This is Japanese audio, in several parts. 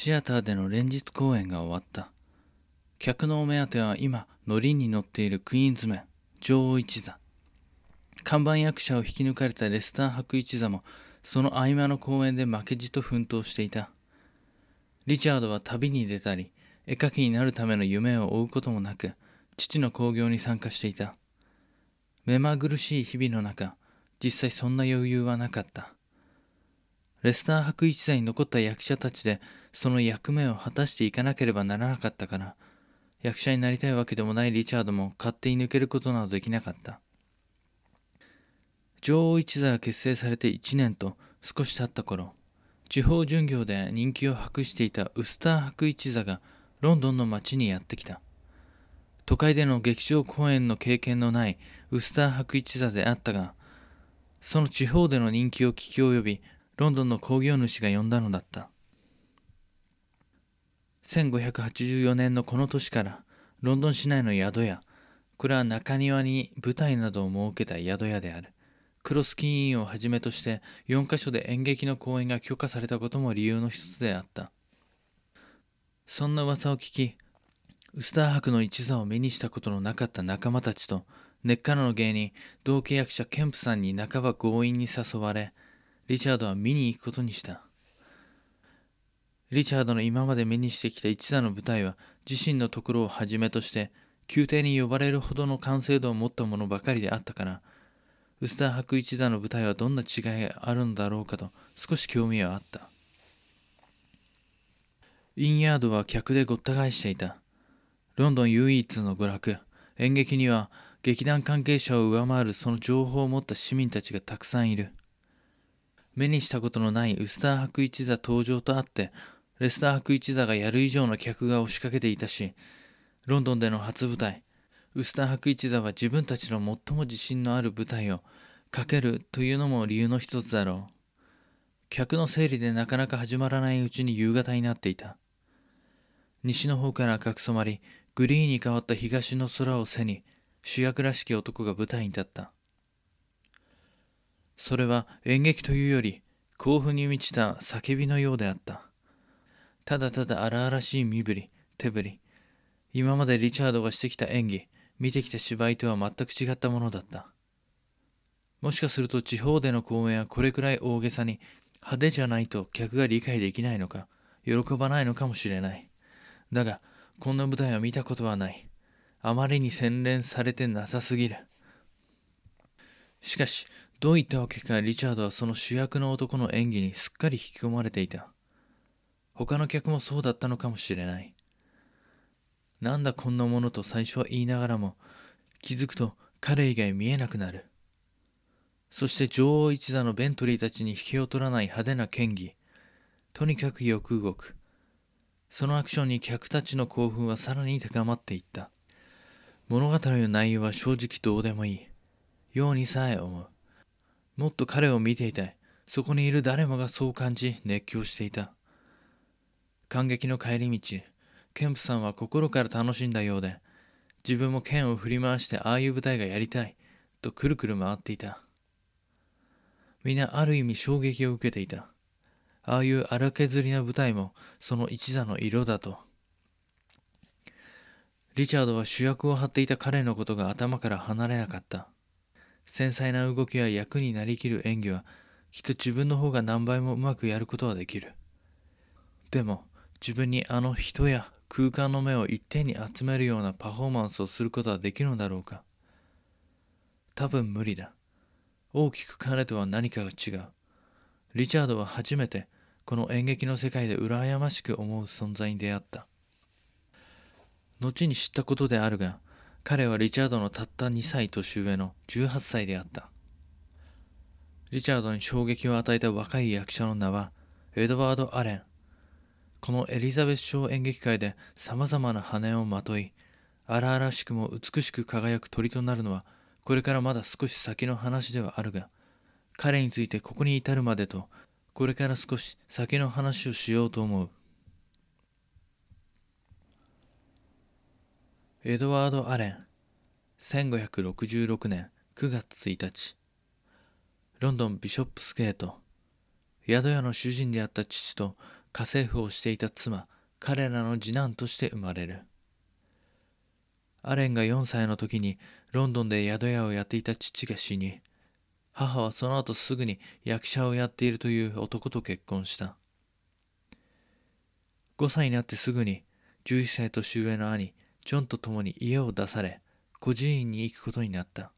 シアターでの連日公演が終わった。客のお目当ては今乗りに乗っているクイーンズメン女王一座。看板役者を引き抜かれたレスター博一座もその合間の公演で負けじと奮闘していた。リチャードは旅に出たり絵描きになるための夢を追うこともなく父の興行に参加していた。目まぐるしい日々の中実際そんな余裕はなかった。レスター博一座に残った役者たちでその役目を果たしていかなければならなかったから役者になりたいわけでもないリチャードも勝手に抜けることなどできなかった。女王一座が結成されて1年と少し経った頃地方巡業で人気を博していたウスター博一座がロンドンの街にやってきた。都会での劇場公演の経験のないウスター博一座であったがその地方での人気を聞き及びロンドンの興行主が呼んだのだった。1584年のこの年からロンドン市内の宿屋これは中庭に舞台などを設けた宿屋である。クロスキーンをはじめとして4カ所で演劇の公演が許可されたことも理由の一つであった。そんな噂を聞きウスター博の一座を目にしたことのなかった仲間たちと根っからの芸人同契約者ケンプさんに半ば強引に誘われリチャードは見に行くことにした。リチャードの今まで目にしてきた一座の舞台は自身のところをはじめとして宮廷に呼ばれるほどの完成度を持ったものばかりであったからウスター博一座の舞台はどんな違いがあるのだろうかと少し興味はあった。インヤードは客でごった返していた。ロンドン唯一の娯楽演劇には劇団関係者を上回るその情報を持った市民たちがたくさんいる。目にしたことのないウスター博一座登場とあってレスター博一座がやる以上の客が押しかけていたし、ロンドンでの初舞台、ウスター博一座は自分たちの最も自信のある舞台をかけるというのも理由の一つだろう。客の整理でなかなか始まらないうちに夕方になっていた。西の方から赤く染まり、グリーンに変わった東の空を背に、主役らしき男が舞台に立った。それは演劇というより、興奮に満ちた叫びのようであった。ただただ荒々しい身振り、手振り。今までリチャードがしてきた演技、見てきた芝居とは全く違ったものだった。もしかすると地方での公演はこれくらい大げさに派手じゃないと客が理解できないのか、喜ばないのかもしれない。だが、こんな舞台は見たことはない。あまりに洗練されてなさすぎる。しかし、どういったわけかリチャードはその主役の男の演技にすっかり引き込まれていた。他の客もそうだったのかもしれない。なんだこんなものと最初は言いながらも、気づくと彼以外見えなくなる。そして女王一座のベントリーたちに引けを取らない派手な剣技。とにかくよく動く。そのアクションに客たちの興奮はさらに高まっていった。物語の内容は正直どうでもいい。ようにさえ思う。もっと彼を見ていたい。そこにいる誰もがそう感じ熱狂していた。感激の帰り道、ケンプさんは心から楽しんだようで、自分も剣を振り回してああいう舞台がやりたい、とくるくる回っていた。みんなある意味衝撃を受けていた。ああいう荒削りな舞台もその一座の色だと。リチャードは主役を張っていた彼のことが頭から離れなかった。繊細な動きや役になりきる演技はきっと自分の方が何倍もうまくやることはできる。でも、自分にあの人や空間の目を一点に集めるようなパフォーマンスをすることはできるのだろうか多分無理だ。大きく彼とは何かが違う。リチャードは初めてこの演劇の世界で羨ましく思う存在に出会った。後に知ったことであるが、彼はリチャードのたった2歳年上の18歳であった。リチャードに衝撃を与えた若い役者の名はエドワード・アレン。このエリザベス賞演劇界でさまざまな羽をまとい荒々しくも美しく輝く鳥となるのはこれからまだ少し先の話ではあるが彼についてここに至るまでとこれから少し先の話をしようと思うエドワード・アレン。1566年9月1日。ロンドンビショップスゲート。宿屋の主人であった父と家政婦をしていた妻彼らの次男として生まれる。アレンが4歳の時にロンドンで宿屋をやっていた父が死に母はその後すぐに役者をやっているという男と結婚した。5歳になってすぐに11歳年上の兄ジョンと共に家を出され孤児院に行くことになった。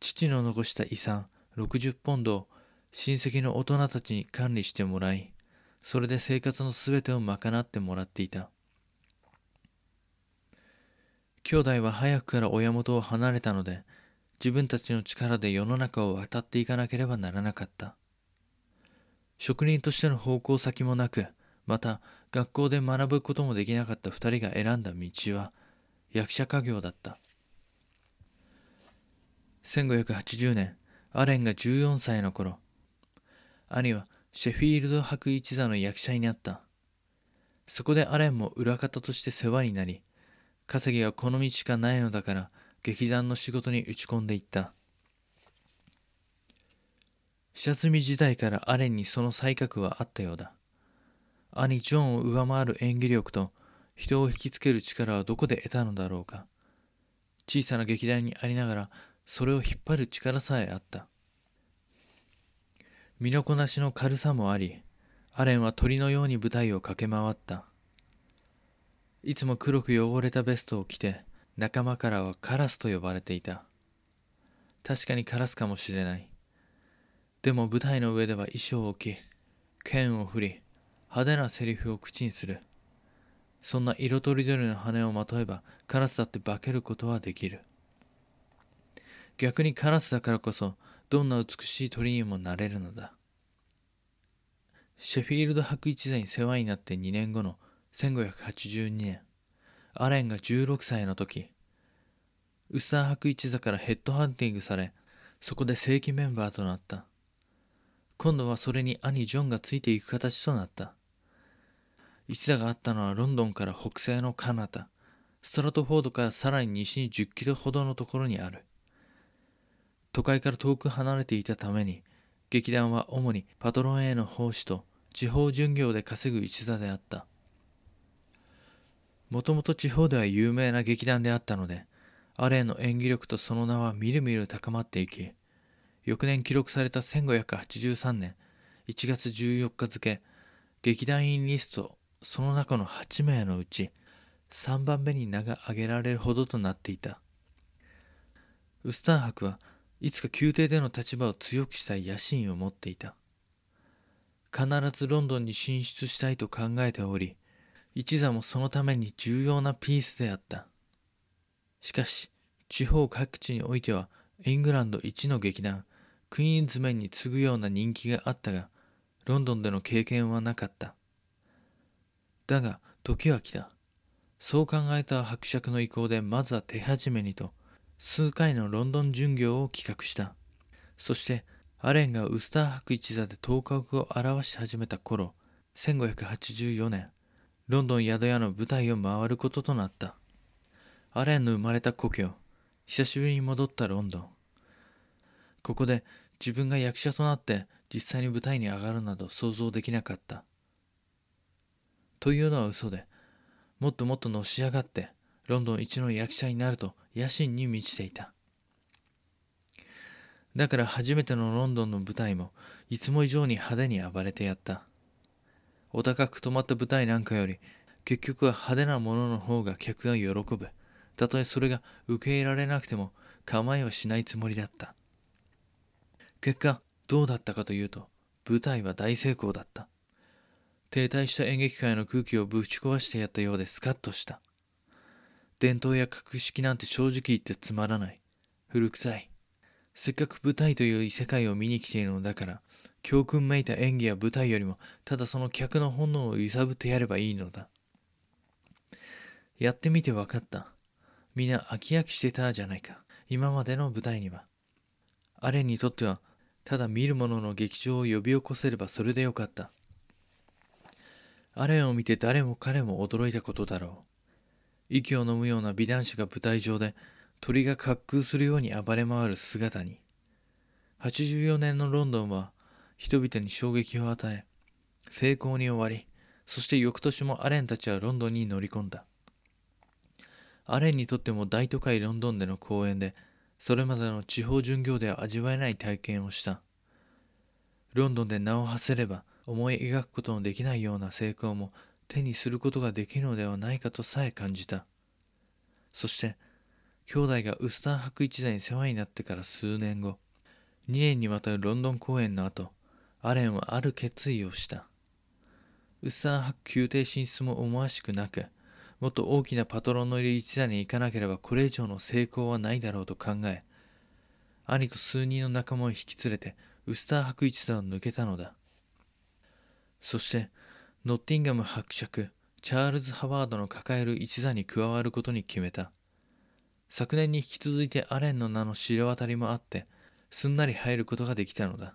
父の残した遺産60ポンドを親戚の大人たちに管理してもらいそれで生活のすべてを賄ってもらっていた。兄弟は早くから親元を離れたので自分たちの力で世の中を渡っていかなければならなかった。職人としての方向先もなくまた学校で学ぶこともできなかった2人が選んだ道は役者家業だった。1580年アレンが14歳の頃兄はシェフィールド博一座の役者になった。そこでアレンも裏方として世話になり稼ぎはこの道しかないのだから劇団の仕事に打ち込んでいった。下積み時代からアレンにその才覚はあったようだ。兄ジョンを上回る演技力と人を引きつける力はどこで得たのだろうか。小さな劇団にありながらそれを引っ張る力さえあった。身のこなしの軽さもありアレンは鳥のように舞台を駆け回った。いつも黒く汚れたベストを着て仲間からはカラスと呼ばれていた。確かにカラスかもしれない。でも舞台の上では衣装を着剣を振り派手なセリフを口にする。そんな色とりどりの羽をまとえばカラスだって化けることはできる。逆にカラスだからこそどんな美しい鳥にもなれるのだ。シェフィールド博一座に世話になって2年後の1582年アレンが16歳の時ウスター博一座からヘッドハンティングされそこで正規メンバーとなった。今度はそれに兄ジョンがついていく形となった。一座があったのはロンドンから北西のカナダストラトフォードからさらに西に10キロほどのところにある。都会から遠く離れていたために劇団は主にパトロンへの奉仕と地方巡業で稼ぐ一座であった。もともと地方では有名な劇団であったのでアレンの演技力とその名はみるみる高まっていき翌年記録された1583年1月14日付劇団員リストその中の8名のうち3番目に名が挙げられるほどとなっていた。ウスター博はいつか宮廷での立場を強くしたい野心を持っていた。必ずロンドンに進出したいと考えており一座もそのために重要なピースであった。しかし地方各地においてはイングランド一の劇団クイーンズメンに次ぐような人気があったがロンドンでの経験はなかった。だが時は来た。そう考えた伯爵の意向でまずは手始めにと数回のロンドン巡業を企画した。そしてアレンがウスター博一座で頭角を現し始めた頃1584年ロンドン宿屋の舞台を回ることとなった。アレンの生まれた故郷久しぶりに戻ったロンドン。ここで自分が役者となって実際に舞台に上がるなど想像できなかった。というのは嘘でもっともっとのし上がってロンドン一の役者になると野心に満ちていた。だから初めてのロンドンの舞台もいつも以上に派手に暴れてやった。お高く泊まった舞台なんかより結局は派手なものの方が客が喜ぶ。たとえそれが受け入れられなくても構いはしないつもりだった。結果どうだったかというと舞台は大成功だった。停滞した演劇界の空気をぶち壊してやったようでスカッとした伝統や格式なんて正直言ってつまらない。古臭い。せっかく舞台という異世界を見に来ているのだから、教訓めいた演技や舞台よりも、ただその客の本能を揺さぶってやればいいのだ。やってみて分かった。みんな飽き飽きしてたじゃないか。今までの舞台には。アレンにとっては、ただ見る者の劇場を呼び起こせればそれでよかった。アレンを見て誰も彼も驚いたことだろう。息を飲むような美男子が舞台上で鳥が滑空するように暴れ回る姿に。84年のロンドンは人々に衝撃を与え成功に終わりそして翌年もアレンたちはロンドンに乗り込んだ。アレンにとっても大都会ロンドンでの公演でそれまでの地方巡業では味わえない体験をした。ロンドンで名を馳せれば思い描くことのできないような成功も手にすることができるのではないかとさえ感じた。そして兄弟がウスター博一座に世話になってから数年後2年にわたるロンドン公演の後アレンはある決意をした。ウスター博宮廷進出も思わしくなくもっと大きなパトロンのいる一座に行かなければこれ以上の成功はないだろうと考え兄と数人の仲間を引き連れてウスター博一座を抜けたのだ。そしてノッティンガム伯爵チャールズ・ハワードの抱える一座に加わることに決めた。昨年に引き続いてアレンの名の知れ渡りもあってすんなり入ることができたのだ。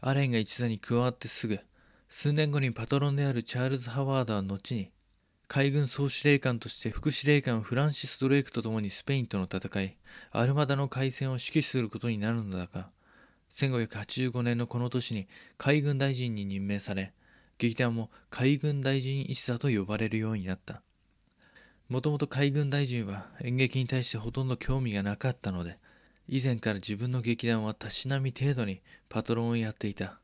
アレンが一座に加わってすぐ数年後にパトロンであるチャールズ・ハワードは後に海軍総司令官として副司令官フランシス・ドレイクと共にスペインとの戦いアルマダの海戦を指揮することになるのだが1585年のこの年に海軍大臣に任命され劇団も海軍大臣一座と呼ばれるようになった。もともと海軍大臣は演劇に対してほとんど興味がなかったので以前から自分の劇団はたしなみ程度にパトロンをやっていた。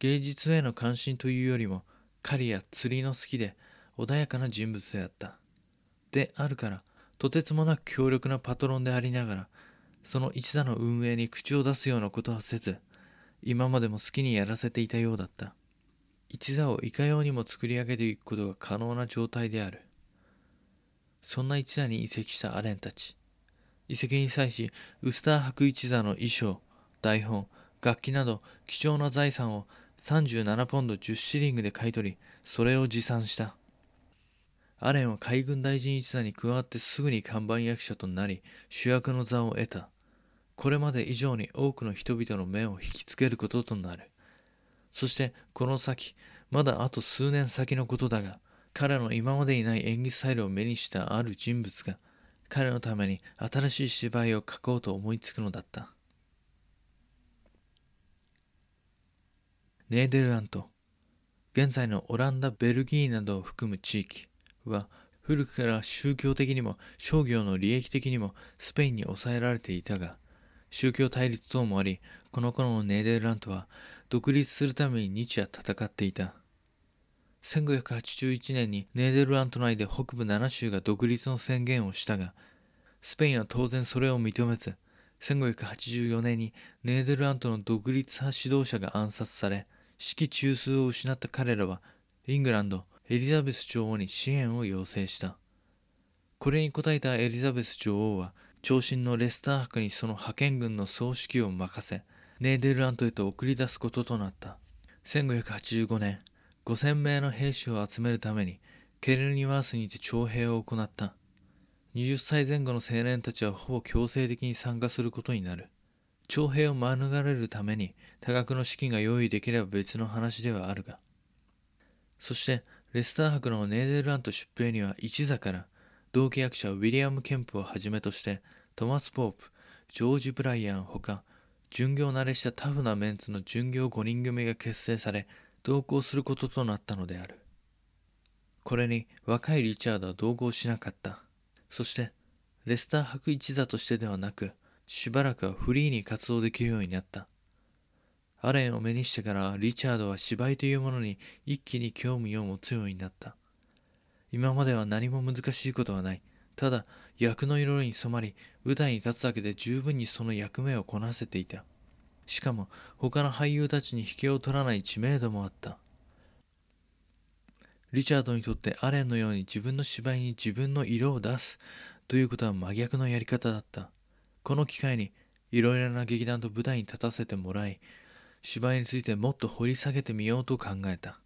芸術への関心というよりも狩りや釣りの好きで穏やかな人物であった。であるからとてつもなく強力なパトロンでありながらその一座の運営に口を出すようなことはせず今までも好きにやらせていたようだった。一座をいかようにも作り上げていくことが可能な状態である。そんな一座に移籍したアレンたち。遺跡に際しウスター博一座の衣装台本楽器など貴重な財産を37ポンド10シリングで買い取りそれを持参した。アレンは海軍大臣一座に加わってすぐに看板役者となり主役の座を得た。これまで以上に多くの人々の目を引きつけることとなる。そしてこの先まだあと数年先のことだが彼の今までにない演技スタイルを目にしたある人物が彼のために新しい芝居を書こうと思いつくのだった。ネーデルラント現在のオランダベルギーなどを含む地域は古くから宗教的にも商業の利益的にもスペインに抑えられていたが宗教対立等もありこの頃のネーデルラントは独立するために日夜戦っていた。1581年にネーデルラント内で北部7州が独立の宣言をしたがスペインは当然それを認めず1584年にネーデルラントの独立派指導者が暗殺され指揮中枢を失った彼らはイングランドエリザベス女王に支援を要請した。これに応えたエリザベス女王は長身のレスター博にその派遣軍の総指揮を任せネーデルラントへと送り出すこととなった。1585年5000名の兵士を集めるためにケルニワースにて徴兵を行った。20歳前後の青年たちはほぼ強制的に参加することになる。徴兵を免れるために多額の資金が用意できれば別の話ではあるが。そしてレスター博のネーデルラント出兵には一座から同契約者ウィリアム・ケンプをはじめとしてトマス・ポープジョージ・ブライアンほか巡業慣れしたタフなメンツの巡業5人組が結成され同行することとなったのである。これに若いリチャードは同行しなかった。そしてレスター博一座としてではなくしばらくはフリーに活動できるようになった。アレンを目にしてからリチャードは芝居というものに一気に興味を持つようになった。今までは何も難しいことはない。ただ役の色に染まり舞台に立つだけで十分にその役目をこなせていた。しかも他の俳優たちに引けを取らない知名度もあった。リチャードにとってアレンのように自分の芝居に自分の色を出すということは真逆のやり方だった。この機会にいろいろな劇団と舞台に立たせてもらい芝居についてもっと掘り下げてみようと考えた。